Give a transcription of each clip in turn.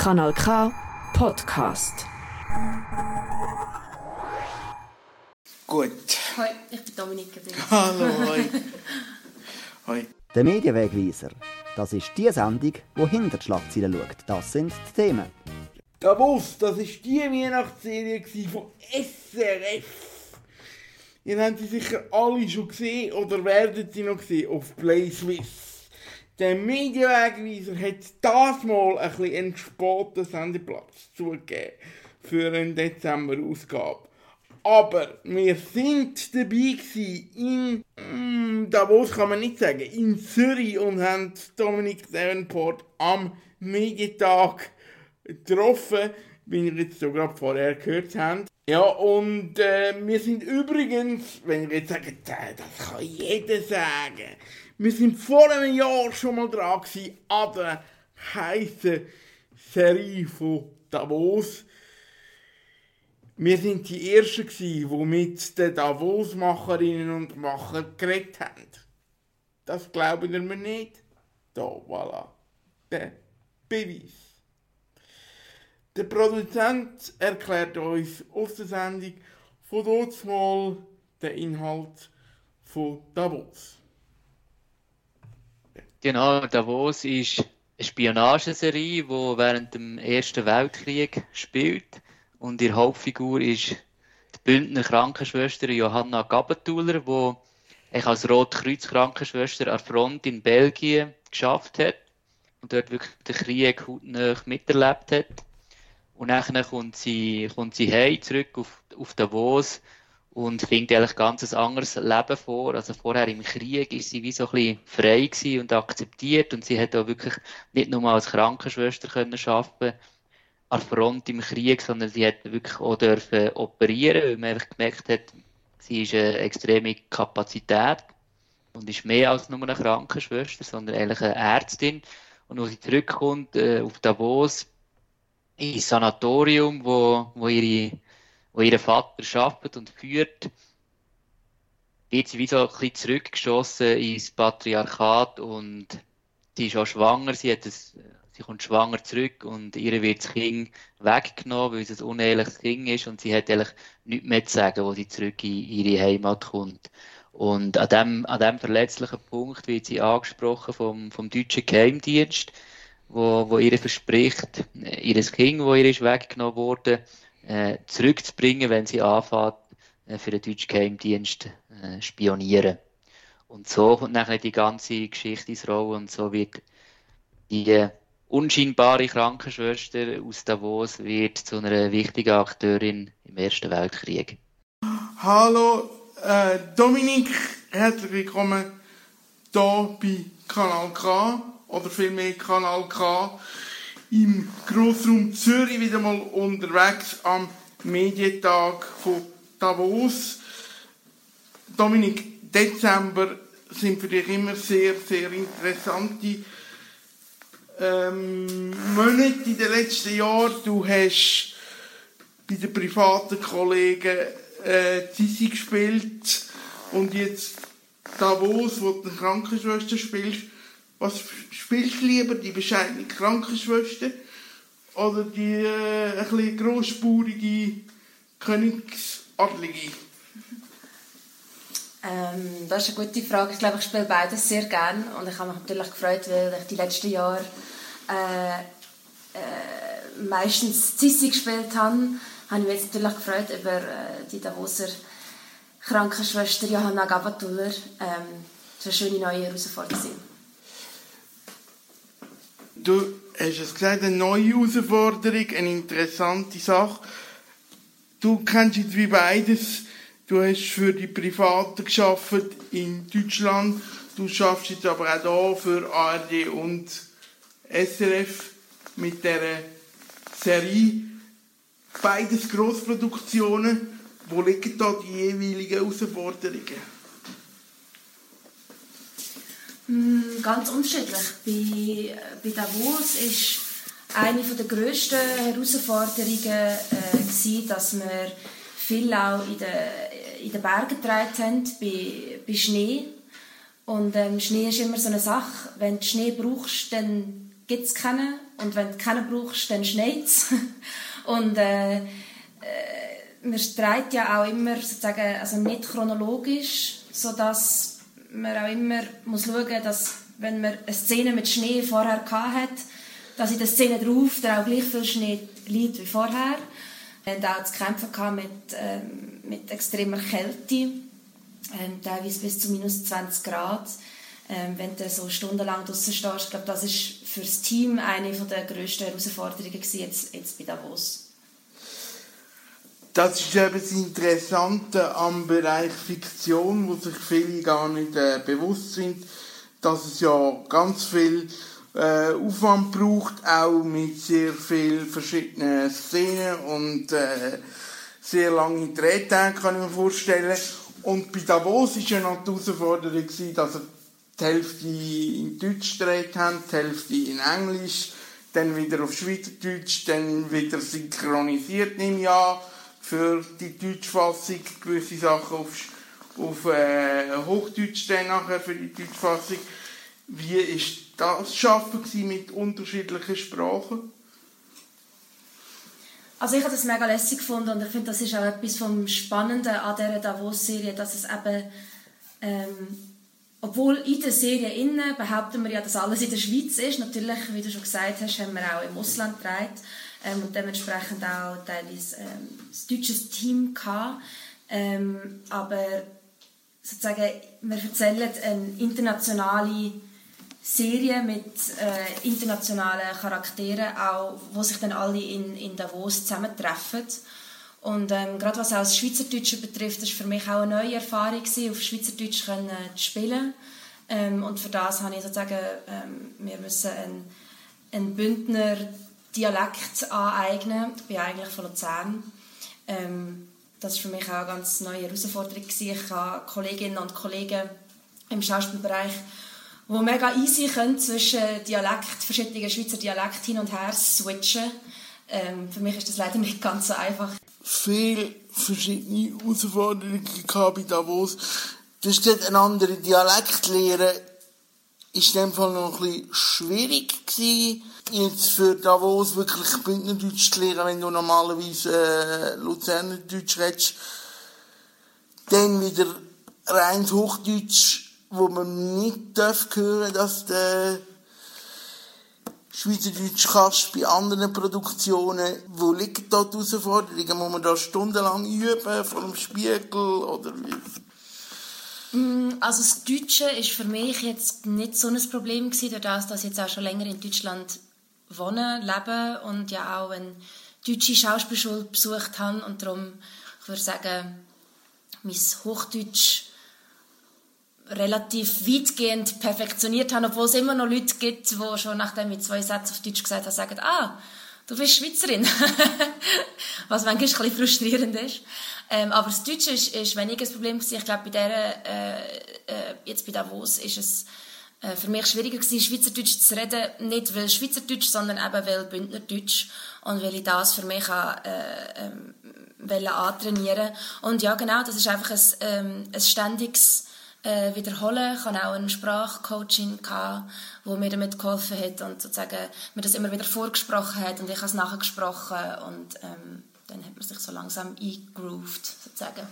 Kanal K Podcast. Gut. Hoi, ich bin Dominik. Hallo, hoi. hoi. Der Medienwegweiser. Das ist die Sendung, die hinter die Schlagzeilen schaut. Das sind die Themen. Davos, das war die Weihnachtsserie von SRF. Ihr habt sie sicher alle schon gesehen oder werden sie noch sehen auf Play Swiss. Der Medienwegweiser hat das mal ein bisschen einen späten Sendeplatz zugegeben für eine Dezember-Ausgabe. Aber wir sind dabei in mm, Davos kann man nicht sagen, in Zürich und haben Dominik Davenport am Medientag getroffen, wie ihr jetzt so gerade vorher gehört habt. Ja, und äh, wir sind übrigens, wenn ihr jetzt sagt, das kann jeder sagen, wir sind vor einem Jahr schon mal dran gewesen an der heißen Serie von Davos. Wir sind die Ersten gewesen, die mit den Davos-Macherinnen und Machern geredet haben. Das glauben mir nicht? Da, voilà. Der Beweis. Der Produzent erklärt uns aus der Sendung von dort mal den Inhalt von Davos. Genau, Davos ist eine Spionageserie, die während dem Ersten Weltkrieg spielt. Und ihre Hauptfigur ist die Bündner Krankenschwester Johanna Gabatuller, die als Rotkreuz-Krankenschwester an der Front in Belgien geschafft hat und dort wirklich den Krieg hautnah miterlebt hat. Und dann kommt sie, kommt sie heim, zurück auf, auf Davos und findet eigentlich ganz ein anderes Leben vor. Also vorher im Krieg ist sie wie so ein bisschen frei gewesen und akzeptiert und sie hat auch wirklich nicht nur als Krankenschwester können arbeiten an Front im Krieg, sondern sie hat wirklich auch dürfen operieren, weil man einfach gemerkt hat, sie ist eine extreme Kapazität und ist mehr als nur eine Krankenschwester, sondern eigentlich eine Ärztin. Und als sie zurückkommt äh, auf Davos, ins Sanatorium, wo, wo, ihre, wo ihr Vater arbeitet und führt, wird sie wie so ein bisschen zurückgeschossen ins Patriarchat und sie ist auch schwanger, sie, hat das, sie kommt schwanger zurück und ihr wird das Kind weggenommen, weil es ein uneheliches Kind ist und sie hat eigentlich nichts mehr zu sagen, wo sie zurück in ihre Heimat kommt. Und an dem, an dem verletzlichen Punkt wird sie angesprochen vom, vom deutschen Geheimdienst, wo, wo ihr verspricht, ihr Kind, wo ihr ist weggenommen wurde, äh, zurückzubringen, wenn sie anfängt, äh, für den deutschen Geheimdienst äh, spionieren. Und so kommt nachher die ganze Geschichte ins Rollen und so wird die unscheinbare Krankenschwester aus Davos wird zu einer wichtigen Akteurin im Ersten Weltkrieg. Hallo äh, Dominik, herzlich willkommen hier bei Kanal K oder vielmehr Kanal K im Grossraum Zürich wieder mal unterwegs am Medientag von Davos. Dominik, Dezember sind für dich immer sehr, sehr interessante ähm, Monate in den letzten Jahren. Du hast bei den privaten Kollegen äh, Sissi gespielt und jetzt Davos, wo du eine Krankenschwester spielst. Was spielst du lieber, die bescheidene Krankenschwester oder die äh, ein bisschen Königsadlige? Ähm, das ist eine gute Frage. Ich glaube, ich spiele beides sehr gerne und ich habe mich natürlich gefreut, weil ich die letzten Jahre äh, äh, meistens Sissi gespielt habe. Habe ich mich jetzt natürlich gefreut über äh, die Davoser Krankenschwester Johanna Gabatuller. Ähm, das war eine schöne neue Herausforderung. Du hast es gesagt, eine neue Herausforderung, eine interessante Sache. Du kennst jetzt wie beides. Du hast für die Privaten geschafft in Deutschland. Du schaffst jetzt aber auch hier für ARD und SRF mit der Serie. Beides Grossproduktionen. Wo liegen da die jeweiligen Herausforderungen? Mm, Ganz unterschiedlich. Bei, bei Davos ist eine der grössten Herausforderungen äh, gewesen, dass wir viel auch in den, in den Bergen getragen haben, bei, bei Schnee. Und ähm, Schnee ist immer so eine Sache. Wenn du Schnee brauchst, dann gibt es keinen. Und wenn du keinen brauchst, dann schneit es. und äh, äh, man streitet ja auch immer sozusagen, also nicht chronologisch, sodass man auch immer muss schauen dass wenn man eine Szene mit Schnee vorher hat, dass in der Szene drauf da auch gleich viel Schnee liegt wie vorher. Wir hatten auch zu kämpfen mit, ähm, mit extremer Kälte, ähm, teilweise bis zu minus 20 Grad. Ähm, wenn du so stundenlang draußen stehst, ich glaube, das ist für das Team eine der grössten Herausforderungen jetzt, jetzt bei Davos. Das ist eben das Interessante am Bereich Fiktion, wo sich viele gar nicht äh, bewusst sind, dass es ja ganz viel äh, Aufwand braucht, auch mit sehr vielen verschiedenen Szenen und äh, sehr lange Drehtage, kann ich mir vorstellen. Und bei Davos war ja noch die Herausforderung, dass er die Hälfte in Deutsch gedreht haben, die Hälfte in Englisch, dann wieder auf Schweizerdeutsch, dann wieder synchronisiert im Jahr für die Deutschfassung, gewisse Sachen auf, auf äh, Hochdeutsch dann nachher für die Deutschfassung. Wie war das Schaffen mit unterschiedlichen Sprachen? Also ich habe das mega lässig gefunden und ich finde, das ist auch etwas vom Spannenden an dieser Davos-Serie, dass es eben, ähm, obwohl in der Serie innen behaupten wir ja, dass alles in der Schweiz ist. Natürlich, wie du schon gesagt hast, haben wir auch im Ausland gedreht ähm, und dementsprechend auch teilweise ähm, das deutsche Team. Ähm, aber sozusagen, wir erzählen eine internationale Serie mit äh, internationalen Charakteren, auch, wo sich dann alle in, in Davos zusammentreffen. Und ähm, gerade was auch das Schweizerdeutsche betrifft, das war für mich auch eine neue Erfahrung, gewesen, auf Schweizerdeutsch können, äh, zu spielen. Ähm, und für das habe ich sozusagen, ähm, wir müssen einen, einen Bündner Dialekt aneignen. Ich bin eigentlich von Luzern. Ähm, das war für mich auch eine ganz neue Herausforderung. Ich habe Kolleginnen und Kollegen im Schauspielbereich, die mega easy können zwischen Dialekt, verschiedenen Schweizer Dialekten hin und her switchen. Ähm, für mich ist das leider nicht ganz so einfach. Viele verschiedene Herausforderungen bei Davos. Du hast einen anderen Dialekt lernen. Ist in dem Fall noch ein bisschen schwierig gewesen jetzt für Davos wirklich Bündnerdeutsch zu lernen, wenn du normalerweise äh, Luzernerdeutsch redest, dann wieder rein Hochdeutsch, wo man nicht darf hören, dass der Schweizerdeutsch kannst bei anderen Produktionen. Wo liegen da die Herausforderungen? Muss man da stundenlang üben vor dem Spiegel oder wie? Mm, also das Deutsche ist für mich jetzt nicht so ein Problem gewesen, dadurch, dass ich jetzt auch schon länger in Deutschland wohnen, leben und ja auch eine deutsche Schauspielschule besucht habe und darum, ich würde sagen, mein Hochdeutsch relativ weitgehend perfektioniert habe, obwohl es immer noch Leute gibt, die schon nachdem ich zwei Sätze auf Deutsch gesagt habe, sagen, ah, du bist Schweizerin. Was manchmal ein bisschen frustrierend ist. Ähm, aber das Deutsche ist, ist weniger das Problem Ich glaube, bei der, äh, äh, jetzt bei Davos ist es äh, für mich schwieriger gewesen, Schweizerdeutsch zu reden, nicht weil Schweizerdeutsch, sondern eben weil Bündnerdeutsch und weil ich das für mich auch, äh, ähm, antrainieren Und ja, genau, das ist einfach ein, ähm, ein ständiges äh, Wiederholen. Ich hatte auch ein Sprachcoaching, gehabt, wo mir damit geholfen hat und sozusagen mir das immer wieder vorgesprochen hat und ich habe es nachgesprochen und ähm, dann hat man sich so langsam eingegroovt, sozusagen.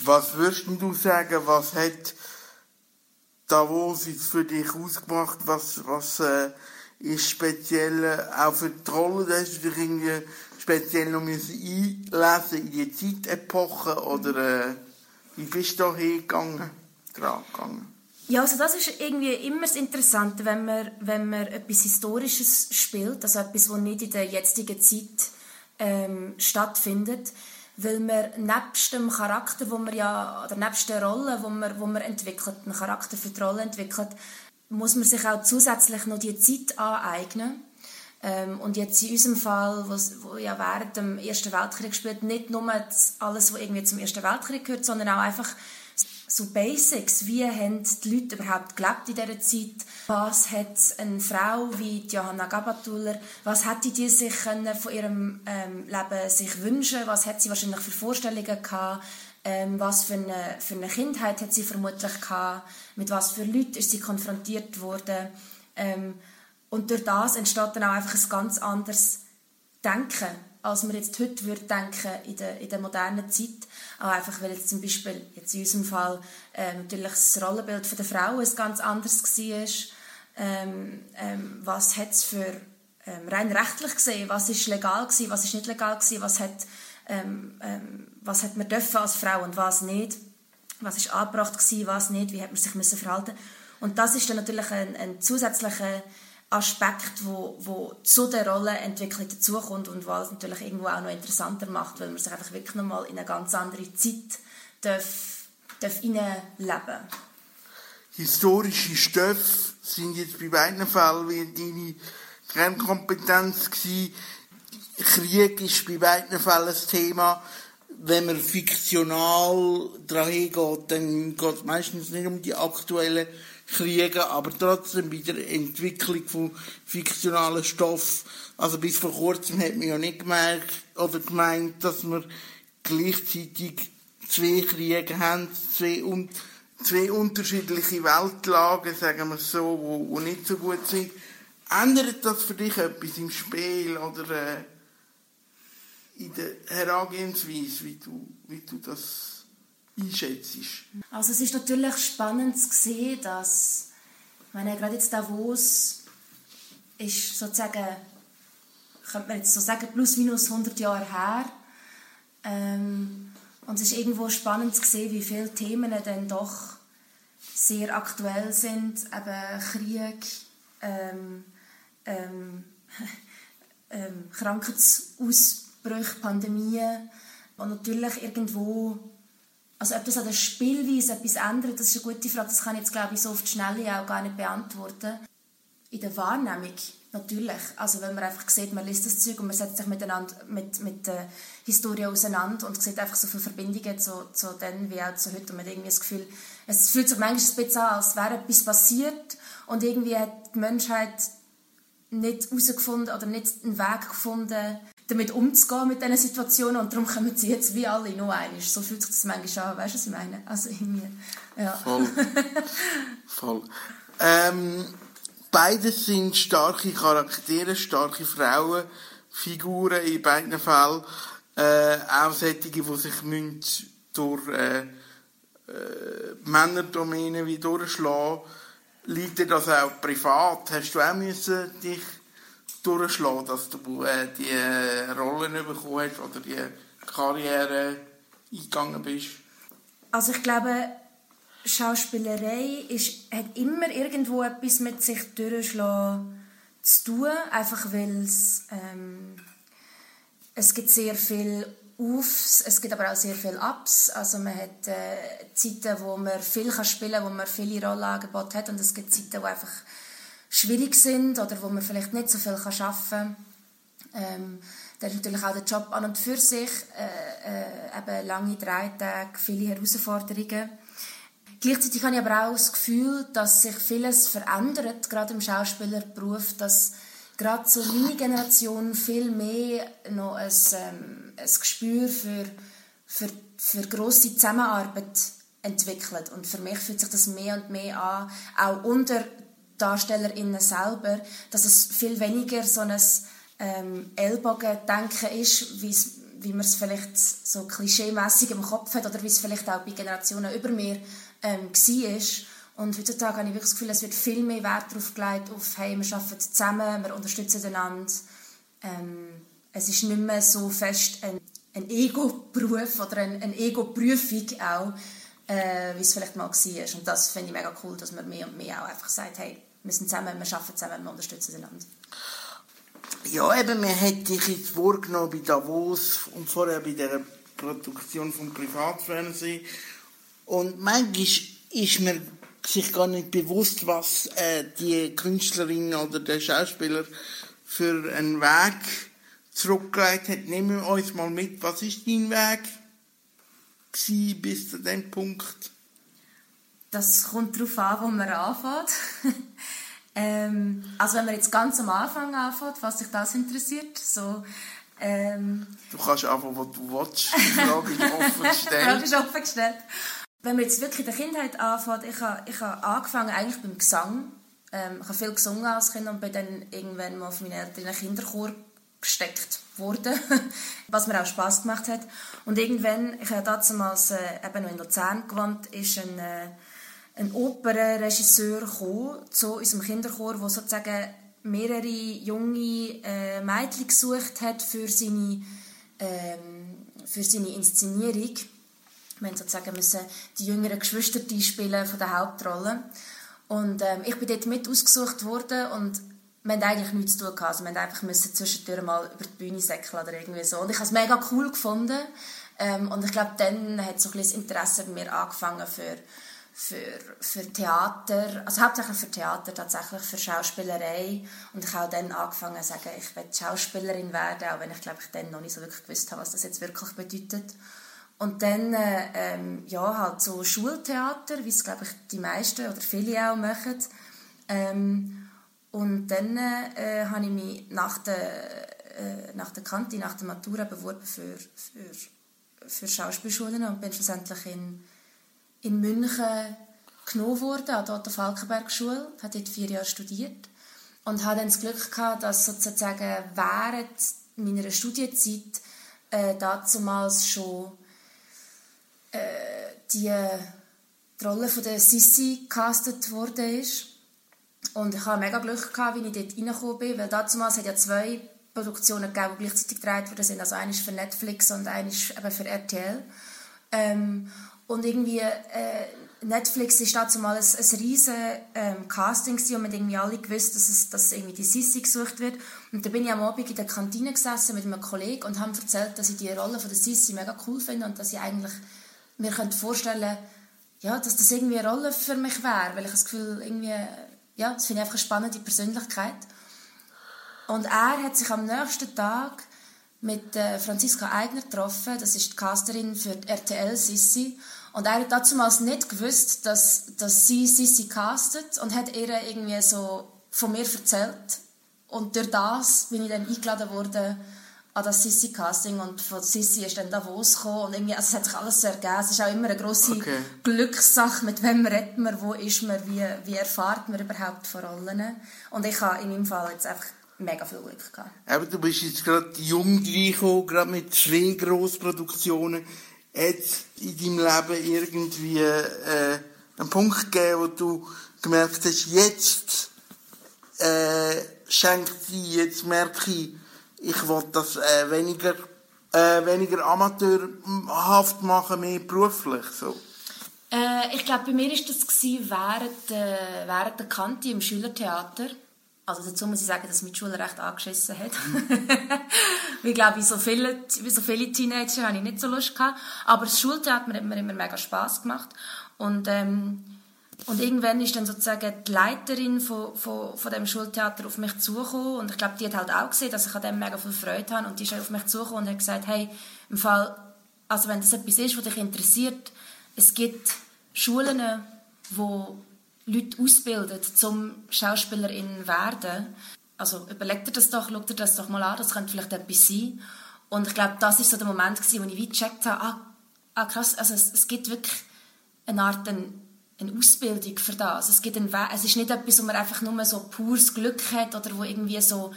Was würdest du sagen, was hat Davos ist für dich ausgemacht? Was, was äh, ist speziell äh, auch für die Rolle? Da hast du dich speziell noch einlesen in die Zeitepoche oder äh, wie bist du hingegangen, dran gegangen? Ja, also das ist irgendwie immer das Interessante, wenn man, wenn man etwas Historisches spielt, also etwas, das nicht in der jetzigen Zeit ähm, stattfindet weil man nebst dem Charakter, wo man ja, oder nebst der Rolle, wo man, wo man entwickelt, einen Charakter für die Rolle entwickelt, muss man sich auch zusätzlich noch die Zeit aneignen. Ähm, und jetzt in unserem Fall, wo ja während dem Ersten Weltkrieg spielt, nicht nur alles, was irgendwie zum Ersten Weltkrieg gehört, sondern auch einfach so Basics. Wie haben die Leute überhaupt gelebt in dieser Zeit? Was hat eine Frau wie Johanna Gabatuller, was hätte die sich von ihrem ähm, Leben sich wünschen? Was hat sie wahrscheinlich für Vorstellungen gehabt? Ähm, was für eine, für eine Kindheit hat sie vermutlich gehabt? Mit was für Leuten ist sie konfrontiert worden? Ähm, und durch das entsteht dann auch einfach ein ganz anderes Denken, als man jetzt heute würde denken in der, in der modernen Zeit. Auch einfach, weil jetzt zum Beispiel jetzt in unserem Fall äh, natürlich das Rollenbild der Frau ein ganz anderes war. Ähm, ähm, was hat es für ähm, rein rechtlich gesehen, was ist legal gewesen, was ist nicht legal gewesen, was hat, ähm, ähm, was hat man dürfen als Frau und was nicht, was ist angebracht gewesen, was nicht, wie hat man sich müssen verhalten und das ist dann natürlich ein, ein zusätzlicher Aspekt, wo, wo zu der Rollenentwicklung dazukommt und was natürlich irgendwo auch noch interessanter macht, weil man sich einfach wirklich nochmal in eine ganz andere Zeit darf, darf leben Historische Stoffe sind jetzt bei beiden Fällen deine Kernkompetenz gewesen. Krieg ist bei beiden Fällen ein Thema. Wenn man fiktional daran geht, dann geht es meistens nicht um die aktuellen Kriege, aber trotzdem bei der Entwicklung von fiktionalen Stoff. Also bis vor kurzem hat man ja nicht gemerkt oder gemeint, dass wir gleichzeitig zwei Kriege haben, zwei, un zwei unterschiedliche Weltlagen, sagen wir so, wo, wo nicht so gut sind. Ändert das für dich etwas im Spiel oder äh, in der Herangehensweise, wie du, wie du das einschätzt? Also es ist natürlich spannend zu sehen, dass, ich meine, gerade jetzt Davos ist sozusagen, könnte man jetzt so sagen, plus minus 100 Jahre her. Ähm, und es ist irgendwo spannend zu sehen, wie viele Themen dann doch sehr aktuell sind, eben Krieg, ähm, ähm, ähm, Krankheitsausbrüche, Pandemien und natürlich irgendwo, also ob das an der Spielweise etwas ändert, das ist eine gute Frage, das kann ich jetzt glaube ich so auf die Schnelle auch gar nicht beantworten. In der Wahrnehmung natürlich, also wenn man einfach sieht, man liest das Zeug und man setzt sich miteinander mit, mit der Historie auseinander und sieht einfach so viele Verbindungen zu, zu dann wie auch zu heute. Und man hat irgendwie das Gefühl, es fühlt sich manchmal ein bisschen an, als wäre etwas passiert. Und irgendwie hat die Menschheit nicht herausgefunden oder nicht einen Weg gefunden, damit umzugehen mit diesen Situationen und darum kommen sie jetzt wie alle nur einmal. So fühlt sich das manchmal an, weißt du, was ich meine? Also irgendwie, ja. Voll. Voll. Ähm, beides sind starke Charaktere, starke Frauenfiguren in beiden Fällen. Äh, auch solche, die sich durch äh, äh, Männerdomänen wie durchschlagen Liegt dir das auch privat? Hast du auch müssen dich durchschlagen, dass du äh, die äh, Rollen bekommen hast oder die Karriere eingegangen bist? Also ich glaube, Schauspielerei ist, hat immer irgendwo etwas mit sich durchschlagen zu tun, einfach weil es, ähm, es gibt sehr viel Aufs, es gibt aber auch sehr viele Ups. Also man hat äh, Zeiten, wo man viel kann spielen kann, wo man viele Rollenangebote hat und es gibt Zeiten, die einfach schwierig sind oder wo man vielleicht nicht so viel kann arbeiten kann. Ähm, dann ist natürlich auch der Job an und für sich, äh, äh, eben lange drei Tage, viele Herausforderungen. Gleichzeitig habe ich aber auch das Gefühl, dass sich vieles verändert, gerade im Schauspielerberuf, dass gerade so meine Generation viel mehr noch ein, ähm, ein Gespür für, für, für grosse Zusammenarbeit entwickelt. Und für mich fühlt sich das mehr und mehr an, auch unter DarstellerInnen selber, dass es viel weniger so ein ähm, Ellbogendenken ist, wie man es vielleicht so klischeemässig im Kopf hat oder wie es vielleicht auch bei Generationen über mir ähm, war. Und heutzutage habe ich wirklich das Gefühl, es wird viel mehr Wert darauf gelegt, auf hey, wir arbeiten zusammen, wir unterstützen einander. Ähm, es ist nicht mehr so fest ein, ein Ego-Beruf oder eine, eine Ego-Prüfung auch, äh, wie es vielleicht mal war. Und das finde ich mega cool, dass man mehr und mehr auch einfach sagt, hey, wir sind zusammen, wir arbeiten zusammen, wir unterstützen einander. Ja, eben, man hat dich jetzt vorgenommen bei Davos und vorher bei der Produktion vom Privatfernsehen. Und manchmal ist mir sich gar nicht bewusst, was äh, die Künstlerin oder der Schauspieler für einen Weg zurückgelegt hat. Nehmen wir uns mal mit, was ist dein Weg bis zu dem Punkt? Das kommt darauf an, wo man anfängt. ähm, also wenn man jetzt ganz am Anfang anfängt, was sich das interessiert, so Ähm, du kannst einfach, was du willst. Die Frage ist offen gestellt. Frage ist offen gestellt. Wenn man jetzt wirklich in der Kindheit anfängt, ich habe, ich habe angefangen eigentlich beim Gesang. Ähm, ich habe viel gesungen als Kind und bin dann irgendwann mal von meinen Eltern in einen Kinderchor gesteckt worden, was mir auch Spaß gemacht hat. Und irgendwann, ich habe damals äh, eben noch in Luzern gewohnt, ist ein, äh, ein Opernregisseur zu unserem Kinderchor, der sozusagen mehrere junge äh, Mädchen gesucht hat für seine, ähm, für seine Inszenierung. Wir mussten sozusagen müssen die jüngeren Geschwister spielen von der Hauptrolle. Und ähm, ich bin dort mit ausgesucht worden und wir hatten eigentlich nichts zu tun. Also wir mussten einfach zwischendurch mal über die Bühne säckeln oder irgendwie so. Und ich habe es mega cool gefunden. Ähm, und ich glaube, dann hat so ein bisschen das Interesse bei mir angefangen für für, für Theater, also hauptsächlich für Theater, tatsächlich für Schauspielerei. Und ich habe dann angefangen zu sagen, ich will Schauspielerin werden, auch wenn ich glaube ich dann noch nicht so wirklich gewusst habe, was das jetzt wirklich bedeutet. Und dann äh, ähm, ja, halt so Schultheater, wie es glaube ich die meisten oder viele auch machen. Ähm, und dann äh, habe ich mich nach der, äh, nach der Kante, nach der Matura beworben für, für, für Schauspielschulen und bin schlussendlich in in München genommen worden, an der Otto Falkenberg Schule, habe dort vier Jahre studiert und hatte dann das Glück gehabt, dass sozusagen während meiner Studienzeit äh, damals schon äh, die, die Rolle von der Sissi gecastet ist. Und ich hatte mega Glück, gehabt, wie ich dort reingekommen bin, weil damals hat ja zwei Produktionen gegeben, die gleichzeitig gedreht worden sind. Also eine für Netflix und eine ist für RTL. Ähm, und irgendwie, äh, Netflix ist dazu mal ein, ein riesen ähm, Casting und man irgendwie alle gewusst, dass, es, dass irgendwie die Sissi gesucht wird. Und da bin ich am Abend in der Kantine gesessen mit einem Kollegen und habe erzählt, dass ich die Rolle von der Sissi mega cool finde und dass ich eigentlich mir könnte vorstellen ja, dass das irgendwie eine Rolle für mich wäre, weil ich das Gefühl irgendwie, ja, das finde ich einfach eine spannende Persönlichkeit. Und er hat sich am nächsten Tag mit äh, Franziska Eigner getroffen, das ist die Casterin für die RTL Sissi und er hat damals nicht gewusst, dass, dass sie Sissi castet und hat ihr irgendwie so von mir erzählt. Und durch das bin ich dann eingeladen worden an das Sissi-Casting und von Sissi ist dann Davos gekommen und irgendwie, also es hat sich alles so ergeben. Es ist auch immer eine grosse okay. Glückssache, mit wem redet man, wo ist man, wie, wie erfahrt man überhaupt von Rollen. Und ich habe in meinem Fall jetzt einfach mega viel Glück gehabt. Aber du bist jetzt gerade jung reingekommen, gerade mit zwei Grossproduktionen hat in deinem Leben irgendwie äh, einen Punkt gegeben, wo du gemerkt hast, jetzt äh, schenkt sie, jetzt merke ich, ich will das äh, weniger, äh, weniger amateurhaft machen, mehr beruflich, so? Äh, ich glaube, bei mir war das während, äh, während der Kante im Schülertheater. Also dazu muss ich sagen, dass mein Schule recht angeschissen hat. ich glaube, wie so viele, wie so viele Teenager hatte ich nicht so Lust gehabt. Aber das Schultheater hat mir immer mega Spass gemacht. Und, ähm, und irgendwann ist dann sozusagen die Leiterin von, von, von dem Schultheater auf mich zugekommen. Und ich glaube, die hat halt auch gesehen, dass ich an dem mega viel Freude habe. Und die ist auf mich zugekommen und hat gesagt, hey, im Fall, also wenn das etwas ist, was dich interessiert, es gibt Schulen, wo Leute ausbildet, zum Schauspielerin werden. Also überleg dir das doch, schau dir das doch mal an, das könnte vielleicht etwas sein. Und ich glaube, das ist so der Moment gewesen, wo ich wie gecheckt habe, ah, ah krass, also es, es gibt wirklich eine Art eine, eine Ausbildung für das. Es, gibt einen es ist nicht etwas, wo man einfach nur so pures Glück hat oder wo irgendwie so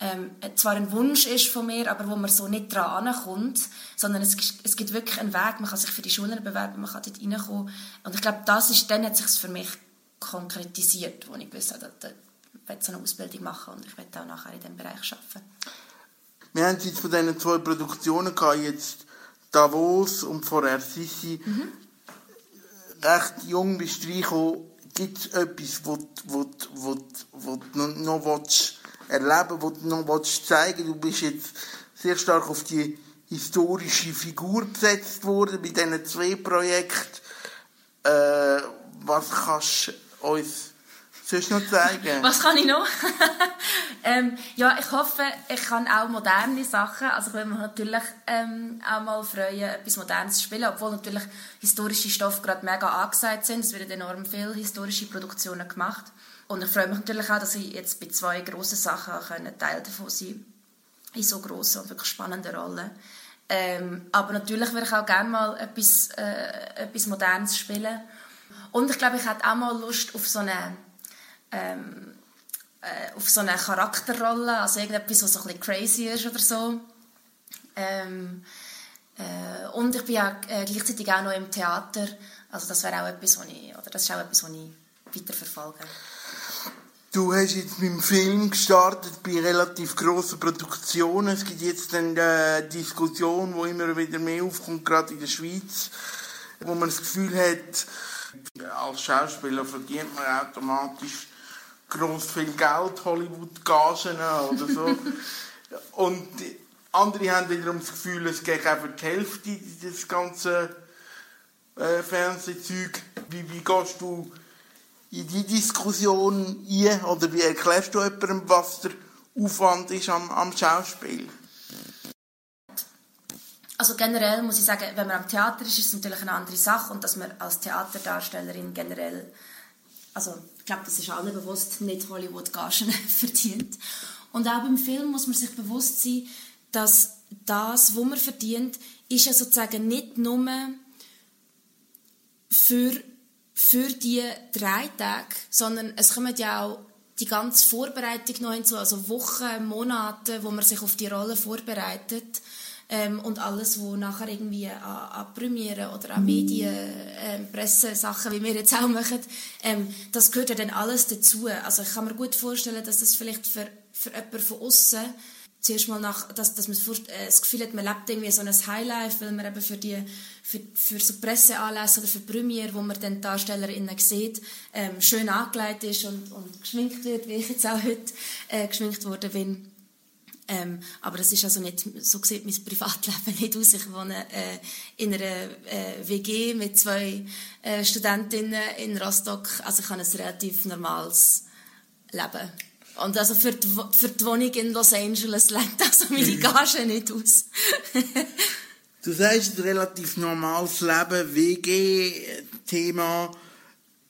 ähm, zwar ein Wunsch ist von mir, aber wo man so nicht dran kommt, sondern es, es gibt wirklich einen Weg, man kann sich für die Schulen bewerben, man kann dort reinkommen. Und ich glaube, das ist, dann hat sich für mich konkretisiert, wo ich gewusst habe, ich will so eine Ausbildung machen und ich will auch nachher in diesem Bereich arbeiten. Wir haben jetzt von diesen zwei Produktionen gehabt, jetzt Davos und vorher Sissi. Mhm. Recht jung bist du reingekommen. Gibt es etwas, was du noch, willst erleben willst, was du noch willst zeigen Du bist jetzt sehr stark auf die historische Figur gesetzt worden bei diesen zwei Projekten. Äh, was kannst uns sonst noch zeigen? Was kann ich noch? ähm, ja, ich hoffe, ich kann auch moderne Sachen. Also ich würde mich natürlich ähm, auch mal freuen, etwas Modernes zu spielen, obwohl natürlich historische Stoffe gerade mega angesagt sind. Es werden enorm viele historische Produktionen gemacht. Und ich freue mich natürlich auch, dass ich jetzt bei zwei grossen Sachen Teil davon sein in so grossen und wirklich spannenden Rollen. Ähm, aber natürlich würde ich auch gerne mal etwas, äh, etwas Modernes spielen. Und ich glaube, ich hätte auch mal Lust auf so eine, ähm, äh, auf so eine Charakterrolle, also irgendetwas, was so ein bisschen crazy ist oder so. Ähm, äh, und ich bin ja äh, gleichzeitig auch noch im Theater, also das wäre auch etwas, was ich, oder das ist auch etwas, was ich weiterverfolge. Du hast jetzt mit dem Film gestartet bei relativ grossen Produktionen. Es gibt jetzt eine Diskussion, die immer wieder mehr aufkommt, gerade in der Schweiz, wo man das Gefühl hat, als Schauspieler verdient man automatisch gross viel Geld, Hollywood-Gagen oder so. Und andere haben wiederum das Gefühl, es geht einfach die Hälfte des ganzen äh, Fernsehzeug. Wie, wie gehst du in die Diskussion ein oder wie erklärst du jemandem, was der Aufwand ist am, am Schauspiel? Also generell muss ich sagen, wenn man am Theater ist, ist es natürlich eine andere Sache und dass man als Theaterdarstellerin generell, also ich glaube, das ist allen bewusst, nicht Hollywood-Gagen verdient. Und auch beim Film muss man sich bewusst sein, dass das, was man verdient, ist ja sozusagen nicht nur für für die drei Tage, sondern es kommen ja auch die ganze Vorbereitung noch hinzu, also Wochen, Monate, wo man sich auf die Rolle vorbereitet ähm, und alles, wo nachher irgendwie an, an Premiere oder an Medien, ähm, Pressesachen, wie wir jetzt auch machen, ähm, das gehört ja dann alles dazu. Also ich kann mir gut vorstellen, dass das vielleicht für, für jemanden von außen zuerst mal nach, dass, dass man äh, das Gefühl hat, man lebt irgendwie so ein Highlife, weil man eben für die für, für so Presseanlässe oder für Premiere, wo man dann DarstellerInnen sieht, ähm, schön angelegt ist und, und geschminkt wird, wie ich jetzt auch heute äh, geschminkt worden bin. Ähm, aber das ist also nicht, so sieht mein Privatleben nicht aus. Ich wohne äh, in einer äh, WG mit zwei äh, Studentinnen in Rostock. Also ich habe ein relativ normales Leben. Und also für die, für die Wohnung in Los Angeles lenkt also meine Gage nicht aus. du sagst, ein relativ normales Leben, WG-Thema,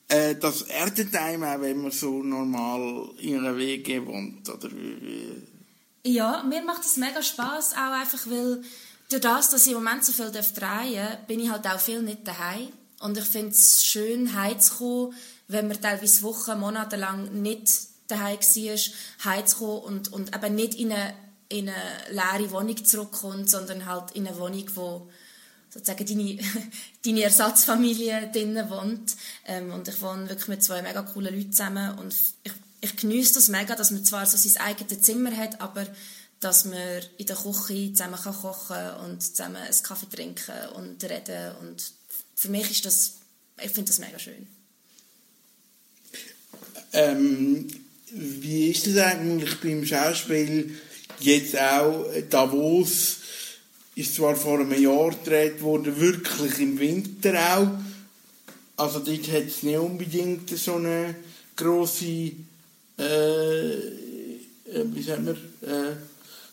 äh, das erdet einem auch, wenn man so normal in einer WG wohnt, oder wie? Ja, mir macht es mega Spaß, auch einfach, weil durch das, dass ich im Moment so viel drehen darf, bin ich halt auch viel nicht daheim. Und ich finde es schön, heimzukommen, wenn man teilweise Wochen, Monate lang nicht daheim war, heimzukommen und, und eben nicht in eine, in eine leere Wohnung zurückkommt, sondern halt in eine Wohnung, wo sozusagen deine, deine Ersatzfamilie drinnen wohnt. Ähm, und ich wohne wirklich mit zwei mega coolen Leuten zusammen und ich, ich genieße das mega, dass man zwar so sein eigenes Zimmer hat, aber dass man in der Küche zusammen kann kochen und zusammen einen Kaffee trinken und reden und für mich ist das, ich finde das mega schön. Ähm, wie ist das eigentlich beim Schauspiel jetzt auch Davos ist zwar vor einem Jahr gedreht worden, wirklich im Winter auch. Also dort hat es nicht unbedingt so eine grosse äh, äh, wie sagen wir, äh,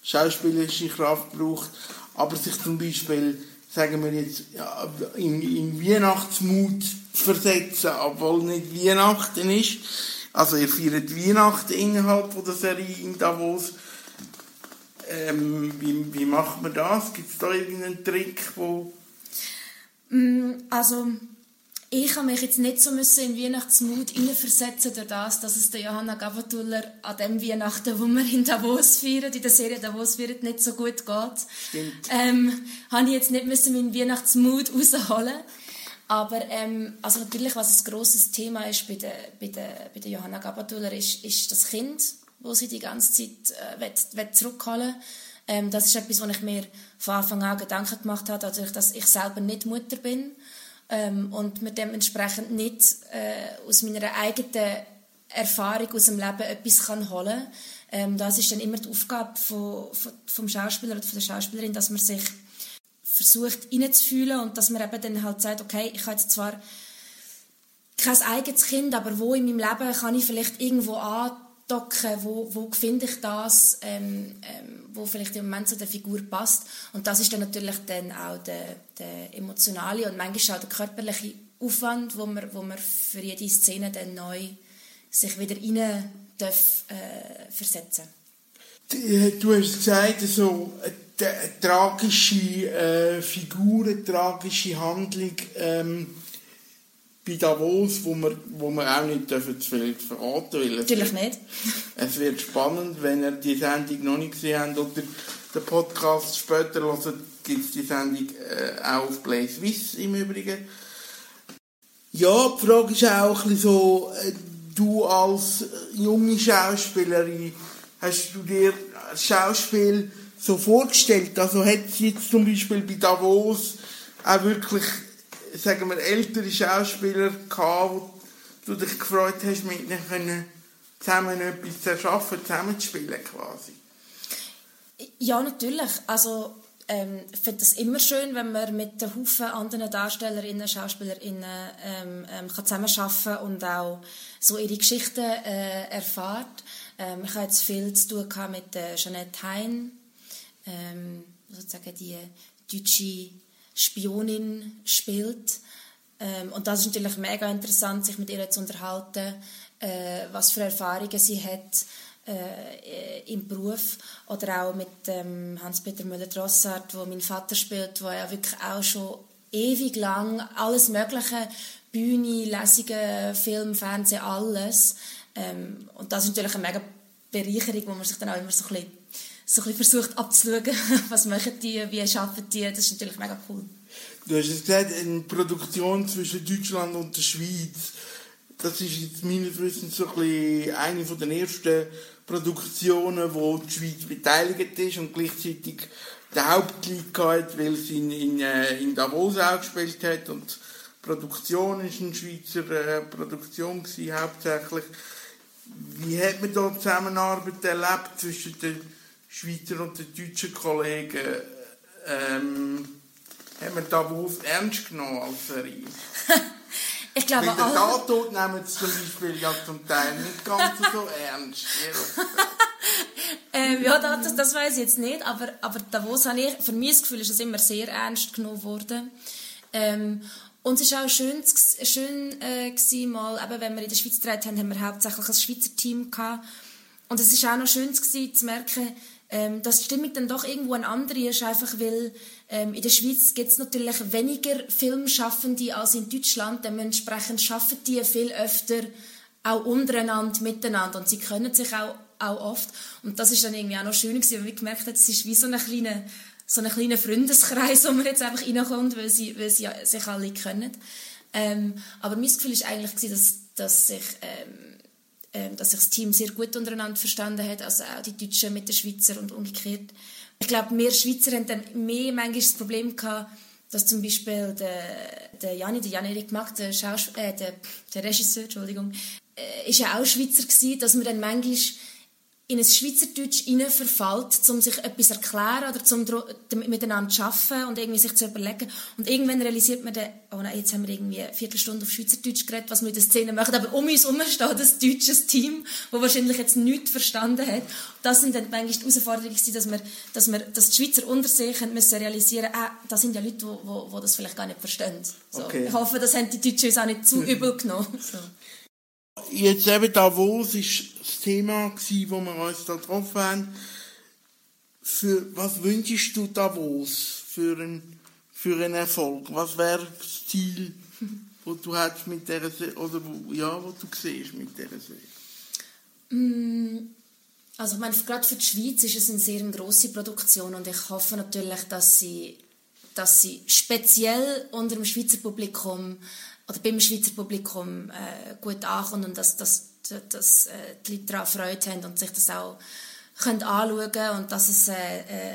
schauspielerische Kraft braucht. Aber sich zum Beispiel, sagen wir jetzt, ja, in, in Weihnachtsmut versetzen, obwohl nicht Weihnachten ist, also ihr feiert Weihnachten innerhalb von der Serie in Davos. Ähm, wie, wie macht man das? Gibt es da irgendeinen Trick, wo... Mm, also ich habe mich jetzt nicht so müssen in Weihnachtsmut hineinversetzen durch das, dass es der Johanna Gavatuller an dem Weihnachten, wo wir in Davos feiern, in der Serie Davos feiern, nicht so gut geht. Stimmt. Ähm, habe ich jetzt nicht müssen meinen Weihnachtsmut rausholen aber ähm, also natürlich, was ein grosses Thema ist bei der, bei der, bei der Johanna Gabatuller, ist, ist das Kind, wo sie die ganze Zeit äh, will, will zurückholen ähm, Das ist etwas, wo ich mir von Anfang an Gedanken gemacht habe, dadurch, dass ich selber nicht Mutter bin ähm, und mir dementsprechend nicht äh, aus meiner eigenen Erfahrung aus dem Leben etwas kann holen kann. Ähm, das ist dann immer die Aufgabe von, von, vom Schauspieler oder von der Schauspielerin, dass man sich versucht reinzufühlen und dass man eben dann halt sagt, okay, ich habe jetzt zwar kein eigenes Kind, aber wo in meinem Leben kann ich vielleicht irgendwo andocken, wo, wo finde ich das, ähm, ähm, wo vielleicht im Moment zu der Figur passt. Und das ist dann natürlich dann auch der, der emotionale und manchmal auch der körperliche Aufwand, wo man, wo man für jede Szene dann neu sich wieder rein darf, äh, versetzen Du hast gesagt, so eine, eine tragische äh, eine tragische Handlung ähm, bei Davos, wo wir, wo wir auch nicht dürfen zu viel verraten dürfen. Natürlich nicht. Es wird spannend, wenn ihr die Sendung noch nicht gesehen habt oder den Podcast später hört, gibt es die Sendung äh, auch auf Play Swiss im Übrigen. Ja, die Frage ist auch ein bisschen so, äh, du als junge Schauspielerin, hast du dir Schauspiel so vorgestellt? Also hat es jetzt zum Beispiel bei Davos auch wirklich, sagen wir, ältere Schauspieler gehabt, wo du dich gefreut hast, mit ihnen können zusammen etwas zu erschaffen, zusammen zu spielen quasi? Ja, natürlich. Also ähm, ich finde es immer schön, wenn man mit einem Haufen anderen Darstellerinnen, Schauspielerinnen ähm, ähm, kann zusammenarbeiten und auch so ihre Geschichten äh, erfahrt. Ähm, ich habe jetzt viel zu tun mit äh, Jeanette Hein, ähm, sozusagen die deutsche Spionin spielt. Ähm, und das ist natürlich mega interessant, sich mit ihr zu unterhalten, äh, was für Erfahrungen sie hat äh, im Beruf oder auch mit ähm, Hans-Peter Müller-Drossard, wo mein Vater spielt, wo ja wirklich auch schon ewig lang alles Mögliche, Bühne, Lesungen, Film, Fernsehen, alles. Ähm, und das ist natürlich eine mega Bereicherung, wo man sich dann auch immer so ein bisschen, so ein versucht abzuschauen, was machen die, wie arbeiten die, das ist natürlich mega cool. Du hast gesagt, eine Produktion zwischen Deutschland und der Schweiz, das ist jetzt meines Wissens so ein eine den ersten Produktionen, wo die Schweiz beteiligt ist und gleichzeitig der Hauptlead hat, weil sie in, in, äh, in Davos auch gespielt hat und die Produktion ist eine Schweizer äh, Produktion gewesen, hauptsächlich. Wie hat man da Zusammenarbeit erlebt zwischen den Schweizer und den deutschen Kollegen? Ähm, hat man Davos ernst genommen als Serie? Ich glaube, Weil den Tatort nehmen sie zum Beispiel ja zum Teil nicht ganz so ernst. ähm, ja, das, das weiß ich jetzt nicht, aber, aber Davos habe ich, für mich das Gefühl, ist es immer sehr ernst genommen worden. Ähm, und es war auch schön, schön äh, gewesen, mal, eben, wenn wir in der Schweiz gedreht haben, haben wir hauptsächlich ein Schweizer Team gehabt. Und es war auch noch schön gewesen, zu merken, ähm, die Stimmung dann doch irgendwo eine andere. Ist, einfach weil ähm, in der Schweiz gibt es natürlich weniger Filmschaffende als in Deutschland, dementsprechend schaffen die viel öfter auch untereinander, miteinander. Und sie können sich auch, auch oft. Und das ist dann irgendwie auch noch schön gewesen, weil wir gemerkt haben, es ist wie so ein kleiner so ein kleiner Freundeskreis, wo man jetzt einfach reinkommt, weil sie, weil sie sich alle kennen. Ähm, aber mein Gefühl war eigentlich, dass, dass sich ähm, dass sich das Team sehr gut untereinander verstanden hat, also auch die Deutschen mit den Schweizer und umgekehrt. Ich glaube, wir Schweizer haben dann mehr manchmal das Problem gehabt, dass zum Beispiel der, der Jani, der Jan-Erik Mack, der, äh, der, der Regisseur, Entschuldigung, äh, ist ja auch Schweizer gewesen, dass man dann manchmal in ein Schweizerdeutsch verfällt, um sich etwas erklären oder um miteinander zu arbeiten und irgendwie sich zu überlegen. Und irgendwann realisiert man dann, oh nein, jetzt haben wir irgendwie eine Viertelstunde auf Schweizerdeutsch geredet, was wir in der Szene machen, aber um uns herum steht ein deutsches Team, das wahrscheinlich jetzt nichts verstanden hat. Das sind dann manchmal die Herausforderungen, dass wir, dass wir, dass die Schweizer unter sich müssen realisieren, ah, das sind ja Leute, die, das vielleicht gar nicht verstehen. So. Okay. Ich hoffe, das haben die Deutschen uns auch nicht zu übel genommen. So. Jetzt eben Davos ist das Thema gewesen, wo wir uns da getroffen haben. Für, was wünschst du Davos für einen, für einen Erfolg? Was wäre das Ziel, wo du hast mit dieser oder wo, ja, wo du siehst mit dieser Serie? Mm, also ich meine, gerade für die Schweiz ist es eine sehr grosse Produktion und ich hoffe natürlich, dass sie, dass sie speziell unter dem Schweizer Publikum oder beim Schweizer Publikum äh, gut ankommt und dass, dass, dass äh, die Leute daran Freude haben und sich das auch können anschauen können und dass es äh, äh,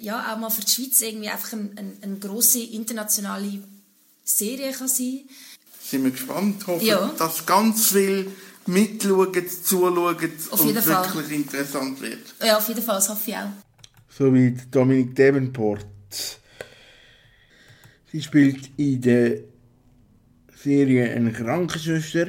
ja, auch mal für die Schweiz irgendwie einfach eine, eine, eine grosse internationale Serie kann sein Sind wir gespannt, hoffen, ja. dass ganz viel mitschauen, zuschauen und wirklich Fall. interessant wird. Ja, auf jeden Fall, das hoffe ich auch. So wie Dominique Davenport. Sie spielt in der Serie eine Krankenschwester,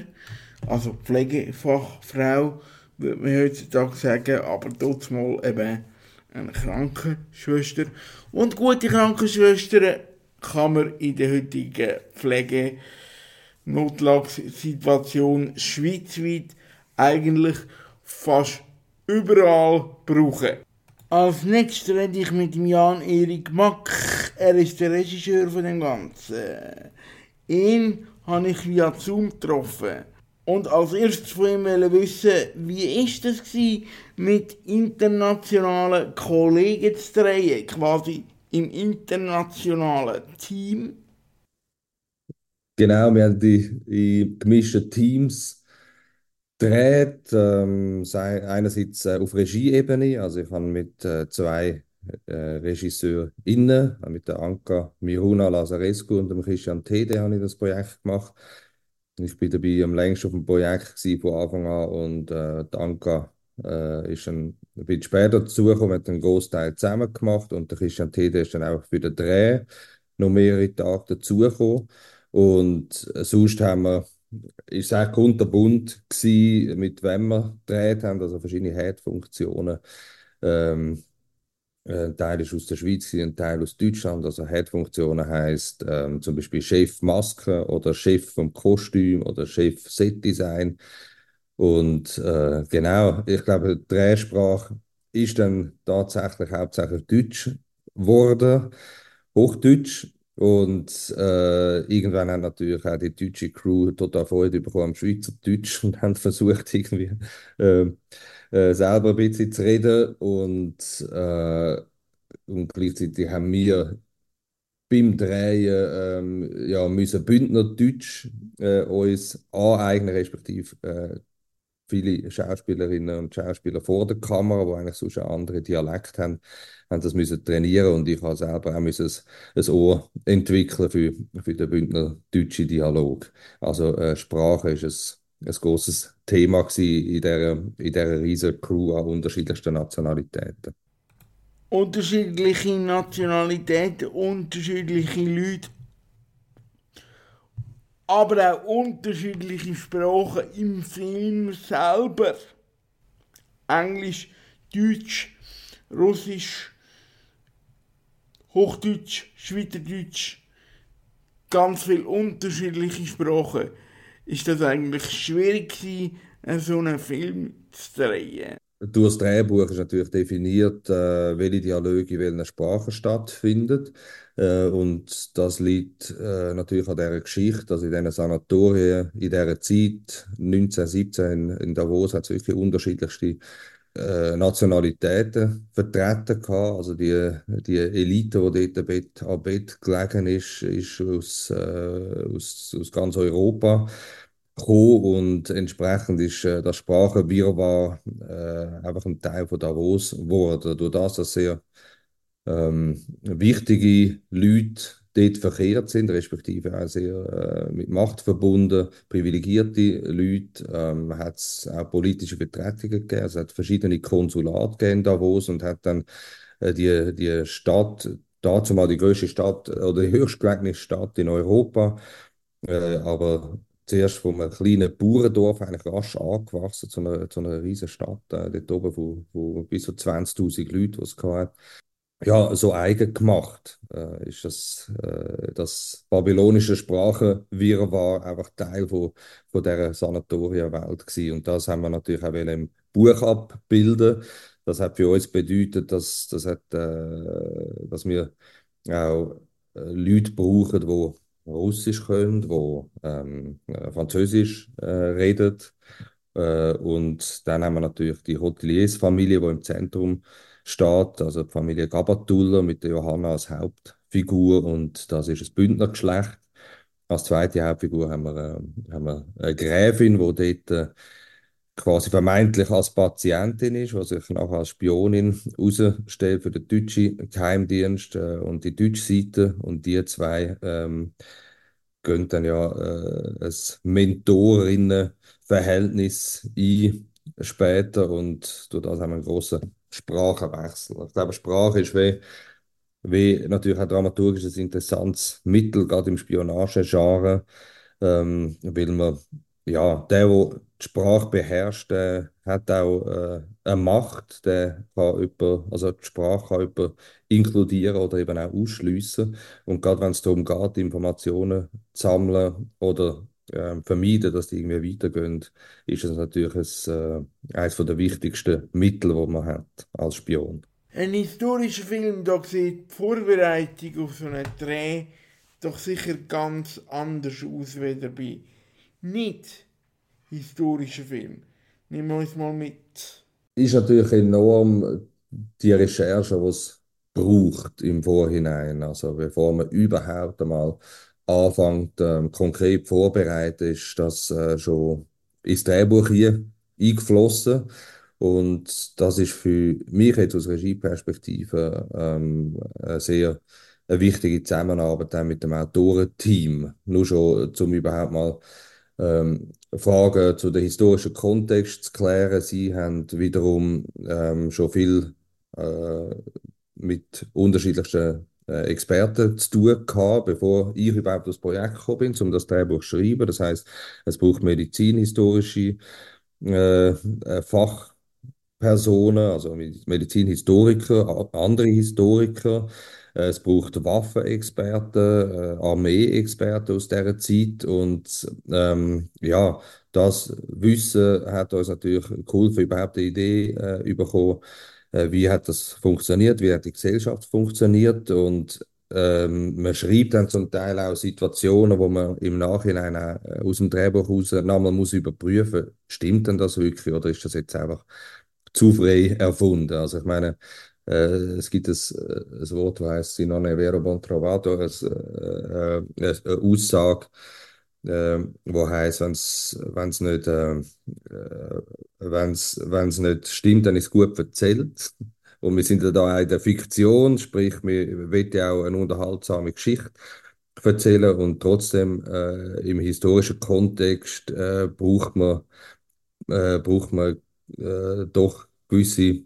also Pflegefachfrau, würde man heutzutage sagen, aber mal eben eine Krankenschwester. Und gute Krankenschwestern kann man in der heutigen Pflege Notlagsituation schweizweit eigentlich fast überall brauchen. Als nächstes rede ich mit Jan-Erik Mack. Er ist der Regisseur von dem Ganzen. Ihn habe ich via Zoom getroffen. Und als erstes von ihm wissen, wie ist das gewesen, mit internationalen Kollegen zu drehen, quasi im internationalen Team? Genau, wir haben die, die gemischten Teams gedreht. Ähm, einerseits äh, auf Regieebene, also ich habe mit äh, zwei äh, RegisseurInnen, mit der Anka Miruna Lazarescu und dem Christian Tede habe ich das Projekt gemacht. Ich bin dabei am längsten auf dem Projekt gewesen, von Anfang an und äh, die Anka äh, ist ein, ein bisschen später dazugekommen, hat einen Großteil zusammen gemacht und der Christian Tede ist dann auch für den Dreh noch mehrere Tage dazugekommen. Und äh, sonst haben wir, ist auch kunterbunt gewesen, mit wem wir gedreht haben, also verschiedene Head-Funktionen. Ähm, ein Teil ist aus der Schweiz, ein Teil aus Deutschland. Also Head-Funktionen heisst ähm, zum Beispiel Chef Maske oder Chef vom Kostüm oder Chef Set-Design. Und äh, genau, ich glaube, die Drehsprache ist dann tatsächlich hauptsächlich Deutsch geworden, Hochdeutsch. Und äh, irgendwann haben natürlich auch die deutsche Crew total Freude bekommen am Schweizerdeutsch und haben versucht, irgendwie äh, äh, selber ein bisschen zu reden. Und, äh, und gleichzeitig haben wir beim Drehen ähm, ja, müssen Bündnerdeutsch äh, uns aneignen, respektive äh, viele Schauspielerinnen und Schauspieler vor der Kamera, die eigentlich sonst einen anderen Dialekt haben, haben das müssen trainieren und ich habe selber auch müssen ein, Ohr entwickeln für, für den Bündner deutschen Dialog. Also äh, Sprache ist ein, ein großes Thema in dieser, in dieser riesen Crew an unterschiedlichsten Nationalitäten. Unterschiedliche Nationalitäten, unterschiedliche Leute aber auch unterschiedliche Sprachen im Film selber. Englisch, Deutsch, Russisch, Hochdeutsch, Schweizerdeutsch, ganz viele unterschiedliche Sprachen. Ist das eigentlich schwierig gewesen, so einen Film zu drehen? Durch das Drehbuch ist natürlich definiert, äh, welche Dialoge in welcher Sprache stattfinden. Äh, und das liegt äh, natürlich an dieser Geschichte, also in diesen Sanatorien, in dieser Zeit, 1917 in, in Davos, hat es wirklich unterschiedlichste äh, Nationalitäten vertreten gehabt. Also die, die Elite, die dort Bett an Bett gelegen ist, ist aus, äh, aus, aus ganz Europa gekommen und entsprechend ist äh, das Sprachenwirrwarr äh, einfach ein Teil von Davos geworden. Durch das, dass sehr ähm, wichtige Leute dort verkehrt sind, respektive auch sehr äh, mit Macht verbunden, privilegierte Leute, ähm, hat es auch politische Vertretungen gegeben. Es hat verschiedene Konsulate gegeben in Davos und hat dann äh, die, die Stadt, dazu mal die größte Stadt oder die höchstgelegene Stadt in Europa, äh, aber zuerst von einem kleinen Bauerndorf eigentlich rasch angewachsen zu einer, zu einer riesen Stadt, äh, dort oben, wo, wo bis zu 20.000 Leute, es hatte ja, so eigen gemacht. Äh, ist das, äh, das babylonische Sprachenwirrwarr einfach Teil von, von dieser Sanatorienwelt gewesen. Und das haben wir natürlich auch im Buch abbilden. Das hat für uns bedeutet, dass, das hat, äh, dass wir auch äh, Leute brauchen, die Russisch können, die ähm, äh, Französisch äh, reden. Und dann haben wir natürlich die Hoteliersfamilie, die im Zentrum steht, also die Familie Gabatuller mit der Johanna als Hauptfigur und das ist ein Bündnergeschlecht. Als zweite Hauptfigur haben wir, äh, haben wir eine Gräfin, die dort äh, quasi vermeintlich als Patientin ist, die sich nachher als Spionin herausstellt für den deutschen Geheimdienst äh, und die deutsche Seite. Und die zwei ähm, gehen dann ja äh, ein Mentorinnenverhältnis ein später und durch das haben wir einen grossen Sprachenwechsel. Ich glaube, Sprache ist wie, wie natürlich ein interessantes Mittel, gerade im Spionagegenre, ähm, weil man, ja, der, der die Sprache beherrscht, der hat auch äh, eine Macht, der kann über, also die Sprache kann über inkludieren oder eben auch ausschliessen. Und gerade wenn es darum geht, Informationen zu sammeln oder äh, vermeiden, dass die irgendwie weitergehen, ist es natürlich ein, äh, eines der wichtigsten Mittel, die man hat als Spion. Ein historischer Film, da sieht die Vorbereitung auf so einen Dreh doch sicher ganz anders aus wie bei nicht historischen Film. Nehmen wir uns mal mit. Ist natürlich enorm die Recherche, die es braucht im Vorhinein. Also bevor man überhaupt einmal anfängt, ähm, konkret vorbereitet, ist das äh, schon ins Drehbuch hier eingeflossen. Und das ist für mich jetzt aus Regieperspektive ähm, eine sehr eine wichtige Zusammenarbeit auch mit dem Autorenteam. Nur schon, um überhaupt mal ähm, Fragen zu dem historischen Kontext zu klären. Sie haben wiederum ähm, schon viel äh, mit unterschiedlichsten äh, Experten zu tun gehabt, bevor ich überhaupt das Projekt gekommen bin, um das Drehbuch zu schreiben. Das heißt, es braucht medizinhistorische äh, äh Fachpersonen, also Medizinhistoriker, andere Historiker. Äh, es braucht Waffenexperten, Armeeexperten aus dieser Zeit und ähm, ja, das Wissen hat uns natürlich geholfen, überhaupt eine Idee äh, bekommen, wie hat das funktioniert, wie hat die Gesellschaft funktioniert und ähm, man schreibt dann zum Teil auch Situationen, wo man im Nachhinein auch äh, aus dem Drehbuch raus nochmal muss überprüfen, stimmt denn das wirklich oder ist das jetzt einfach zu frei erfunden? Also ich meine, äh, es gibt ein, äh, ein Wort, das heißt Sinone vero bon trovato, eine, äh, eine Aussage, äh, wo heißt, wenn es nicht, äh, wenn's, wenn's nicht stimmt, dann ist es gut erzählt. Und wir sind ja da in der Fiktion, sprich, wir wollen ja auch eine unterhaltsame Geschichte erzählen und trotzdem äh, im historischen Kontext äh, braucht man, äh, braucht man äh, doch gewisse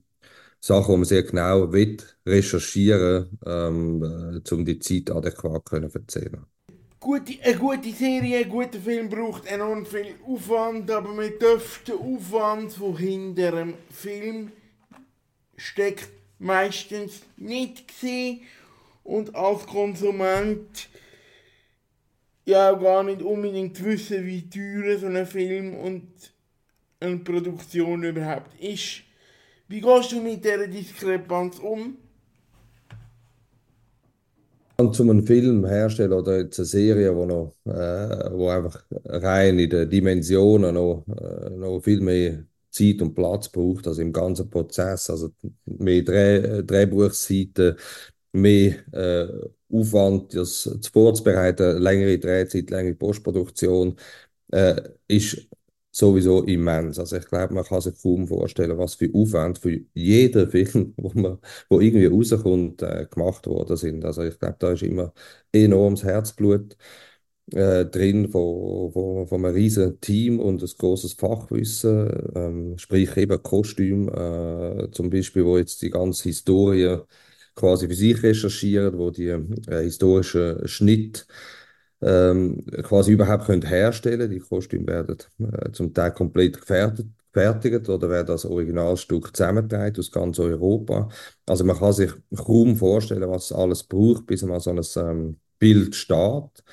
Sachen, die man sehr genau will, recherchieren, ähm, äh, um die Zeit adäquat können erzählen Gute, eine gute Serie, ein guter Film braucht enorm viel Aufwand, aber man dürfte den Aufwand, der hinter dem Film steckt, meistens nicht sehen und als Konsument ja auch gar nicht unbedingt wissen, wie teuer so ein Film und eine Produktion überhaupt ist. Wie gehst du mit dieser Diskrepanz um? Zu einem Film herstellen oder jetzt eine Serie, wo, noch, äh, wo einfach rein in den Dimensionen noch, äh, noch viel mehr Zeit und Platz braucht, also im ganzen Prozess, also mehr Dreh, Drehbuchseiten, mehr äh, Aufwand, das zu vorzubereiten, längere Drehzeit, längere Postproduktion, äh, ist sowieso immens. Also ich glaube, man kann sich kaum vorstellen, was für Aufwand für jeden Film, wo, man, wo irgendwie rauskommt, äh, gemacht worden sind. Also ich glaube, da ist immer enormes Herzblut äh, drin von, von, von einem riesen Team und ein großes Fachwissen, ähm, sprich eben Kostüm, äh, zum Beispiel, wo jetzt die ganze Historie quasi für sich recherchiert, wo die äh, historischen Schnitt ähm, quasi überhaupt können herstellen Die Kostüme werden äh, zum Teil komplett gefertigt, gefertigt oder werden als Originalstück zusammengetragen aus ganz Europa. Also man kann sich kaum vorstellen, was alles braucht, bis man so ein ähm, Bild steht.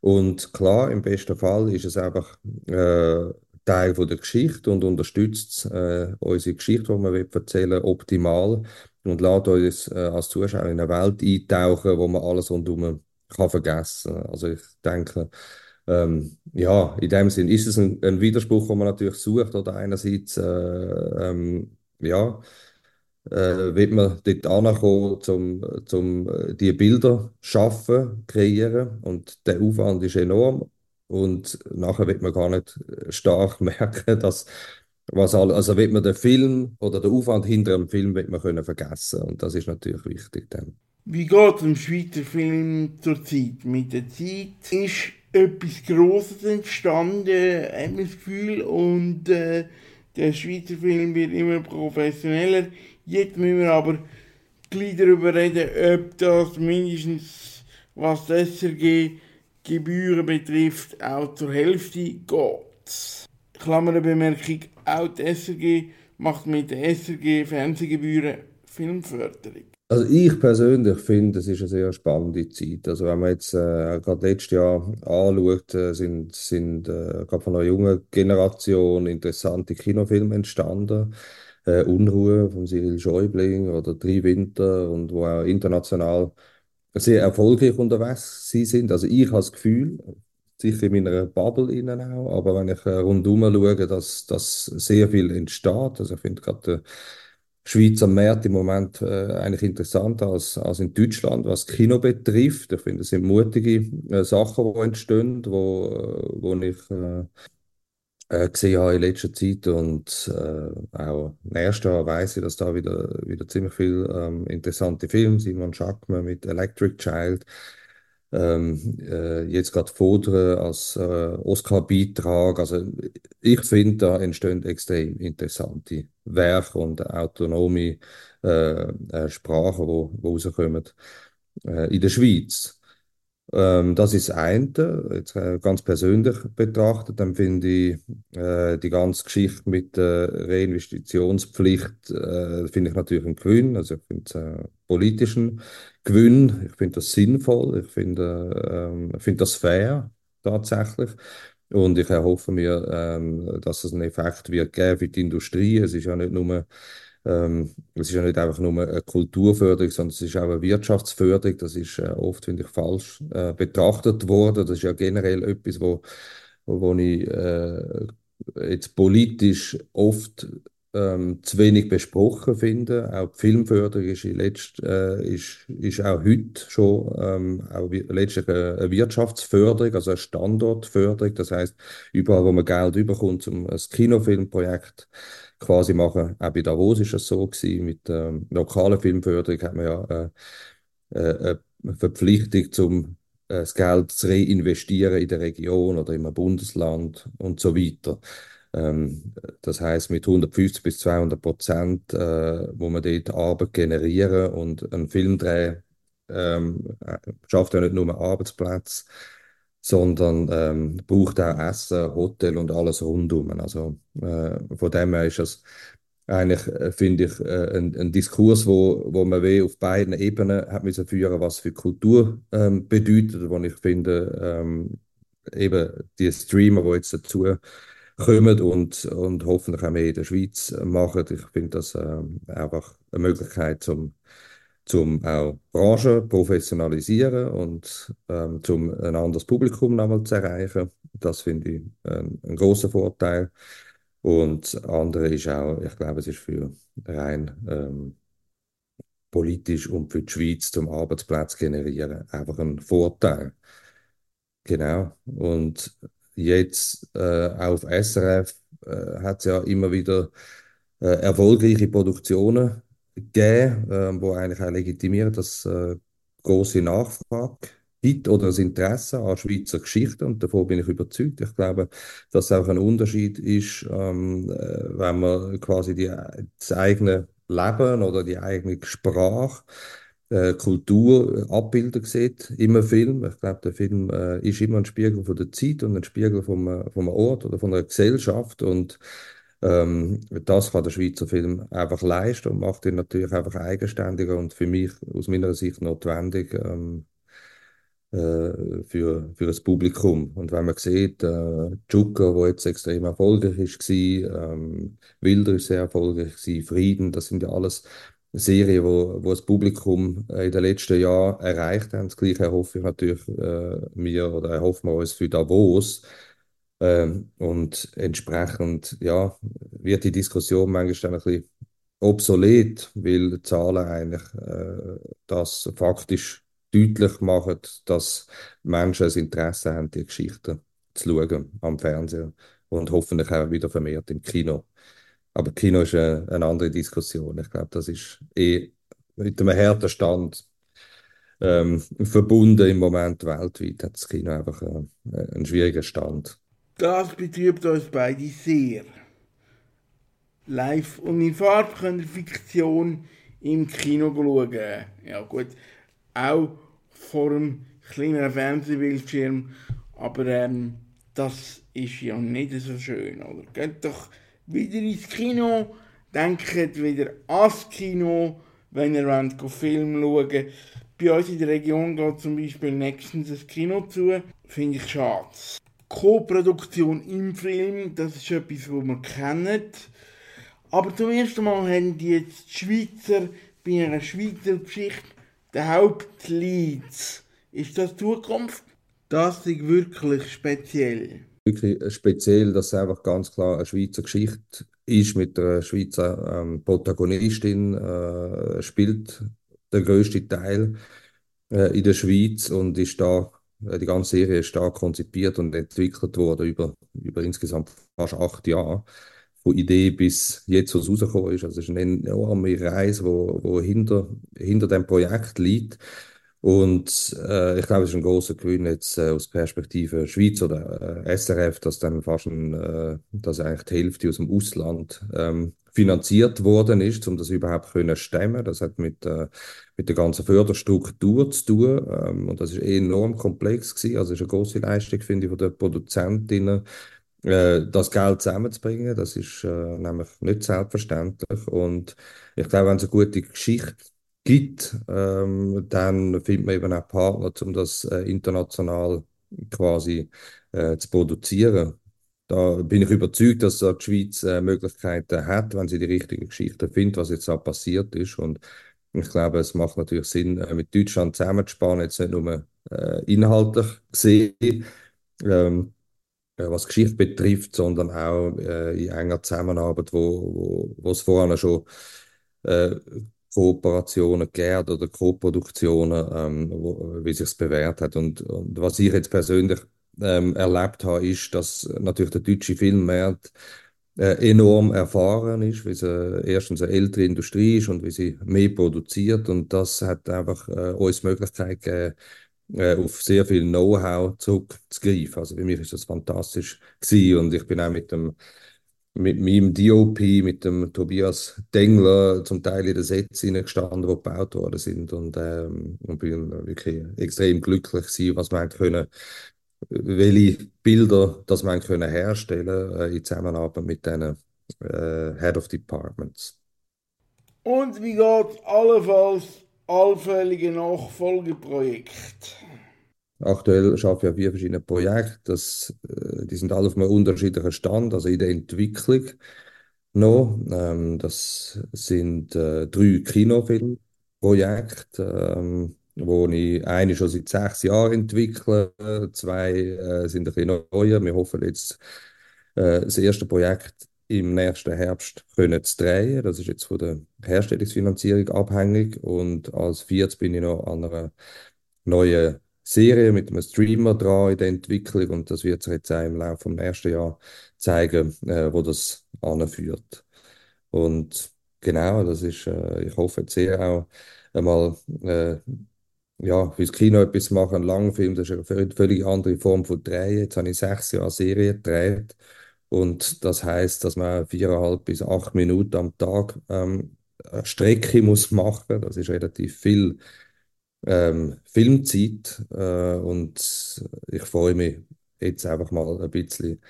Und klar, im besten Fall ist es einfach äh, Teil von der Geschichte und unterstützt äh, unsere Geschichte, die wir erzählen optimal und lässt uns äh, als Zuschauer in eine Welt eintauchen, wo man alles rundherum kann vergessen. Also ich denke, ähm, ja, in dem Sinn ist es ein, ein, Widerspruch, den man natürlich sucht. Oder einerseits, äh, ähm, ja, äh, wird man dort ankommen, um zum äh, die Bilder schaffen, kreieren und der Aufwand ist enorm und nachher wird man gar nicht stark merken, dass was all, also wird man den Film oder den Aufwand hinter dem Film wird man können vergessen und das ist natürlich wichtig dann. Wie geht es dem Schweizer Film zur Zeit? Mit der Zeit ist etwas Grosses entstanden, hat man das Gefühl, und äh, der Schweizer Film wird immer professioneller. Jetzt müssen wir aber gleich darüber reden, ob das mindestens, was die SRG-Gebühren betrifft, auch zur Hälfte geht. Klammerbemerkung, auch die SRG macht mit der SRG Fernsehgebühren Filmförderung. Also ich persönlich finde, es ist eine sehr spannende Zeit. Also wenn man jetzt äh, gerade letztes Jahr anschaut, äh, sind, sind äh, gerade von einer jungen Generation interessante Kinofilme entstanden. Äh, Unruhe von Cyril Schäubling oder Drei Winter und wo auch international sehr erfolgreich unterwegs sie sind. Also ich habe das Gefühl, sicher in meiner Bubble innen auch, aber wenn ich äh, rundum schaue, dass, dass sehr viel entsteht, also ich finde gerade Schweiz am Markt im Moment äh, eigentlich interessanter als, als in Deutschland, was Kino betrifft. Ich finde, es sind mutige äh, Sachen, die entstehen, wo, äh, wo ich äh, äh, gesehen habe in letzter Zeit. Und äh, auch nächstes Jahr weiß ich, dass da wieder, wieder ziemlich viel ähm, interessante Filme, Simon Schackmann mit Electric Child, ähm, äh, jetzt gerade fordern als äh, Oscar-Beitrag. Also ich finde, da entstehen extrem interessante Werke und autonome äh, äh, Sprachen, die rauskommen äh, in der Schweiz. Ähm, das ist eine, jetzt äh, ganz persönlich betrachtet, dann finde ich äh, die ganze Geschichte mit der Reinvestitionspflicht äh, finde ich natürlich ein Gewinn, also ich finde es äh, politischen Gewinn, ich finde das sinnvoll, ich finde ähm, ich finde das fair tatsächlich. Und ich erhoffe mir, ähm, dass es einen Effekt wird geben für die Industrie. Es ist ja nicht nur ähm, es ist ja nicht einfach nur eine Kulturförderung, sondern es ist auch eine Wirtschaftsförderung. Das ist äh, oft, finde ich, falsch äh, betrachtet worden. Das ist ja generell etwas, wo, wo ich äh, jetzt politisch oft ähm, zu wenig besprochen finde. Auch die Filmförderung ist, letzt, äh, ist, ist auch heute schon ähm, auch letztlich eine Wirtschaftsförderung, also eine Standortförderung. Das heißt, überall, wo man Geld überkommt, um ein Kinofilmprojekt quasi machen. Auch bei Davos ist es so gewesen. Mit ähm, lokaler Filmförderung hat man ja äh, äh, eine Verpflichtung, zum äh, das Geld zu reinvestieren in der Region oder im Bundesland und so weiter. Ähm, das heißt mit 150 bis 200 Prozent, äh, wo man dort Arbeit generieren und ein Filmdreh ähm, äh, schafft ja nicht nur Arbeitsplätze, sondern ähm, braucht auch Essen, Hotel und alles rundum. Also äh, von dem her ist es eigentlich, äh, finde ich, äh, ein, ein, Diskurs, wo, wo man weh auf beiden Ebenen hat müssen führen, was für Kultur ähm, bedeutet, wo ich finde, ähm, eben die Streamer, die jetzt dazu kommen und, und hoffentlich auch mehr in der Schweiz machen, ich finde das äh, einfach eine Möglichkeit, zum zum auch Branche professionalisieren und ähm, zum ein anderes Publikum nochmal zu erreichen. Das finde ich ein, ein großer Vorteil. Und das andere ist auch, ich glaube, es ist für rein ähm, politisch und für die Schweiz zum Arbeitsplatz generieren einfach ein Vorteil. Genau. Und jetzt äh, auf SRF äh, hat es ja immer wieder äh, erfolgreiche Produktionen gegeben, äh, wo eigentlich auch legitimieren, dass äh, große Nachfrage gibt oder das Interesse an Schweizer Geschichte und davon bin ich überzeugt. Ich glaube, dass auch ein Unterschied ist, ähm, äh, wenn man quasi die, das eigene Leben oder die eigene Sprache äh, Kultur, äh, sieht im Film. Ich glaube, der Film äh, ist immer ein Spiegel von der Zeit und ein Spiegel vom, äh, vom Ort oder von der Gesellschaft und ähm, das kann der Schweizer Film einfach leisten und macht ihn natürlich einfach eigenständiger und für mich aus meiner Sicht notwendig ähm, äh, für, für das Publikum. Und wenn man sieht, äh, Joker, wo jetzt extrem erfolgreich war, ähm, Wilder ist sehr erfolgreich, gewesen, Frieden, das sind ja alles Serien, wo, wo das Publikum in den letzten Jahren erreicht haben. Das Gleiche erhoffe ich natürlich äh, mir oder erhoffen wir uns für Davos ähm, und entsprechend ja, wird die Diskussion manchmal ein bisschen obsolet, weil Zahlen eigentlich äh, das faktisch deutlich machen, dass Menschen ein Interesse haben, die Geschichten zu schauen am Fernsehen und hoffentlich auch wieder vermehrt im Kino. Aber Kino ist eine, eine andere Diskussion. Ich glaube, das ist eh mit einem harten Stand ähm, verbunden im Moment weltweit hat das Kino einfach äh, einen schwierigen Stand. Das betrübt uns beide sehr. Live und in Farbe können Fiktion im Kino schauen. Ja gut, auch vor einem kleinen Fernsehbildschirm, aber ähm, das ist ja nicht so schön, oder? Geht doch wieder ins Kino, denkt wieder ans Kino, wenn ihr wollt, Film schauen Bei uns in der Region geht zum Beispiel nächstens ein Kino zu. Finde ich schade. Co-Produktion im Film, das ist etwas, was wir kennen. Aber zum ersten Mal haben die jetzt die Schweizer bei einer Schweizer Geschichte den Hauptlead. Ist das Zukunft? Das ist wirklich speziell. Wirklich speziell, dass es einfach ganz klar eine Schweizer Geschichte ist mit einer Schweizer ähm, Protagonistin, äh, spielt der größte Teil äh, in der Schweiz und ist da äh, die ganze Serie ist stark konzipiert und entwickelt worden über, über insgesamt fast acht Jahre. Von Idee bis jetzt, was rausgekommen ist. Also es ist eine enorme Reise, wo, wo hinter, hinter dem Projekt liegt. Und äh, ich glaube, es ist ein großer Gewinn jetzt äh, aus Perspektive Schweiz oder äh, SRF, dass dann fast ein, äh, dass eigentlich die Hälfte aus dem Ausland ähm, finanziert worden ist, um das überhaupt können stemmen. Das hat mit, äh, mit der ganzen Förderstruktur zu tun ähm, und das ist enorm komplex gewesen. Also ist eine große Leistung, finde ich, von den Produzentinnen, äh, das Geld zusammenzubringen. Das ist äh, nämlich nicht selbstverständlich und ich glaube, wenn es eine gute Geschichte gibt, ähm, dann findet man eben auch Partner, um das äh, international quasi äh, zu produzieren. Da bin ich überzeugt, dass die Schweiz äh, Möglichkeiten hat, wenn sie die richtigen Geschichten findet, was jetzt da passiert ist. Und ich glaube, es macht natürlich Sinn, äh, mit Deutschland zusammenzuspannen, jetzt nicht nur äh, inhaltlich gesehen, ähm, äh, was Geschichte betrifft, sondern auch äh, in enger Zusammenarbeit, wo, wo, wo es vorher schon äh, Kooperationen gegeben oder Koproduktionen, ähm, wie sich es bewährt hat. Und, und was ich jetzt persönlich ähm, erlebt habe, ist, dass natürlich der deutsche Filmmarkt äh, enorm erfahren ist, wie sie erstens eine ältere Industrie ist und wie sie mehr produziert. Und das hat einfach äh, uns die Möglichkeit gegeben, äh, auf sehr viel Know-how zurückzugreifen. Also für mich ist das fantastisch gewesen und ich bin auch mit dem mit meinem DOP, mit dem Tobias Dengler zum Teil in den Sätzen gestanden, die gebaut worden sind und, ähm, und bin wirklich extrem glücklich gewesen, was wir können welche Bilder das man können herstellen äh, in Zusammenarbeit mit den äh, Head of Departments. Und wie geht allenfalls allfällige Nachfolgeprojekte? Aktuell arbeite ich an vier verschiedenen Projekten. Das, äh, die sind alle auf einem unterschiedlichen Stand, also in der Entwicklung noch. Ähm, das sind äh, drei Kinofilmprojekte. Ähm, wo ich eine schon seit sechs Jahren entwickle, zwei äh, sind ein bisschen neuer. Wir hoffen jetzt, äh, das erste Projekt im nächsten Herbst können zu drehen. Das ist jetzt von der Herstellungsfinanzierung abhängig. Und als viertes bin ich noch an einer neuen Serie mit einem Streamer dran in der Entwicklung und das wird sich jetzt auch im Laufe des nächsten Jahres zeigen, äh, wo das anführt. Und genau, das ist, äh, ich hoffe jetzt sehr auch einmal äh, ja, fürs Kino etwas machen, einen Langfilm, das ist eine völlig andere Form von Drehen. Jetzt habe ich sechs Jahre Serie gedreht und das heißt, dass man viereinhalb bis acht Minuten am Tag ähm, eine Strecke muss machen. Das ist relativ viel ähm, Filmzeit äh, und ich freue mich jetzt einfach mal ein bisschen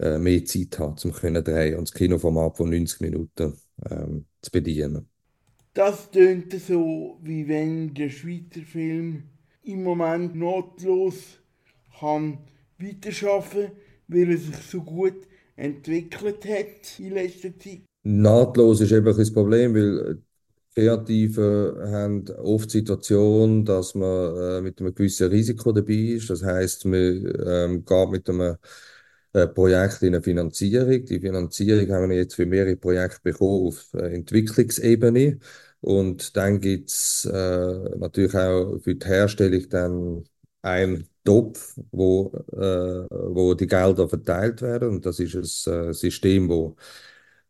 äh, mehr Zeit haben, um können drehen und das Kinoformat von 90 Minuten ähm, zu bedienen. Das tönt so, wie wenn der Schweizer Film im Moment notlos kann weiterschaffen, weil er sich so gut entwickelt hat in letzter Zeit. Nahtlos ist eben das Problem, weil Kreative haben oft die Situation, dass man äh, mit einem gewissen Risiko dabei ist. Das heißt, man ähm, geht mit einem äh, Projekt in eine Finanzierung. Die Finanzierung haben wir jetzt für mehrere Projekte bekommen auf äh, Entwicklungsebene. Und dann gibt es äh, natürlich auch für die Herstellung dann einen Topf, wo, äh, wo die Gelder verteilt werden. Und das ist ein äh, System, wo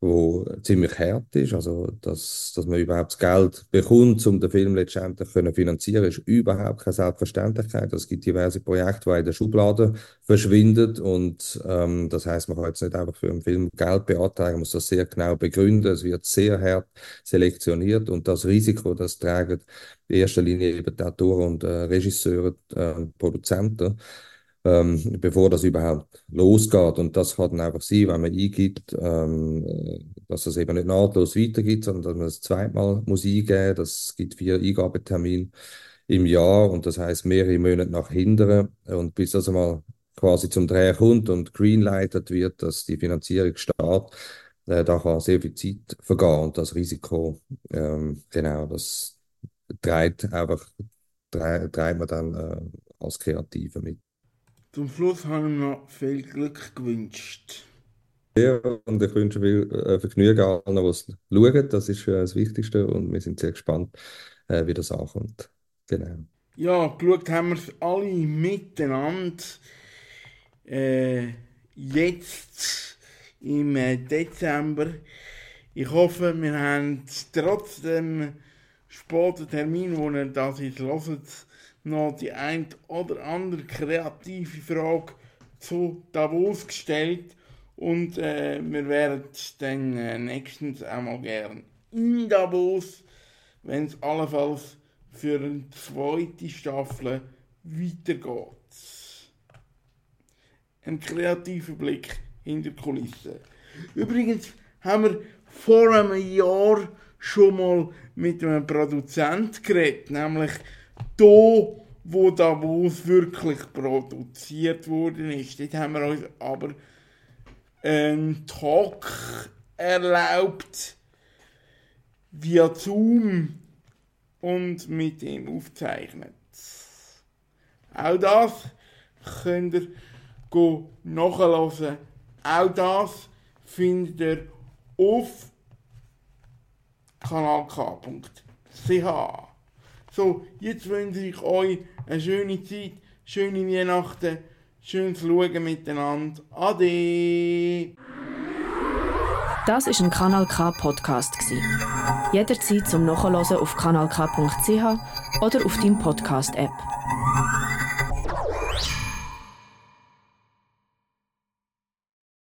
wo ziemlich hart ist. Also, dass, dass man überhaupt das Geld bekommt, um den Film letztendlich können finanzieren, ist überhaupt keine Selbstverständlichkeit. Es gibt diverse Projekte, die in der Schublade verschwinden und ähm, das heißt, man kann jetzt nicht einfach für einen Film Geld beantragen, man muss das sehr genau begründen. Es wird sehr hart selektioniert und das Risiko, das tragen in erster Linie eben die Autoren und äh, Regisseure, äh, Produzenten. Ähm, bevor das überhaupt losgeht. Und das kann dann einfach sein, wenn man eingibt, ähm, dass es eben nicht nahtlos weitergeht, sondern dass man es zweimal muss eingeben. Das gibt vier Eingabetermine im Jahr und das heißt mehrere Monate nach hinten. Und bis das einmal quasi zum Dreh kommt und greenlighted wird, dass die Finanzierung startet, äh, da kann sehr viel Zeit vergehen und das Risiko, ähm, genau, das treibt einfach, treibt man dann äh, als Kreative mit. Zum Schluss habe ich noch viel Glück gewünscht. Ja, und ich wünsche viel äh, Vergnügen allen, die es schauen. Das ist das Wichtigste und wir sind sehr gespannt, äh, wie das ankommt. Genau. Ja, geschaut haben wir es alle miteinander. Äh, jetzt im äh, Dezember. Ich hoffe, wir haben trotz dem späten Termin, wo ihr das jetzt hört, noch die ein oder andere kreative Frage zu Davos gestellt. Und äh, wir werden dann äh, nächstens einmal gern in Davos, wenn es allenfalls für eine zweite Staffel weitergeht. Ein kreativer Blick hinter Kulissen. Übrigens haben wir vor einem Jahr schon mal mit einem Produzent geredet, nämlich da, wo Davos wirklich produziert worden ist. Dort haben wir uns aber einen Talk erlaubt via Zoom und mit ihm aufzeichnet. Auch das könnt ihr nachhören. Auch das findet ihr auf kanalk.ch. So, jetzt wünsche ich euch eine schöne Zeit, schöne Weihnachten, schönes Schauen miteinander. Ade! Das ist ein Kanal K Podcast Jederzeit zum Nachhören auf kanalk.ch oder auf deinem Podcast App.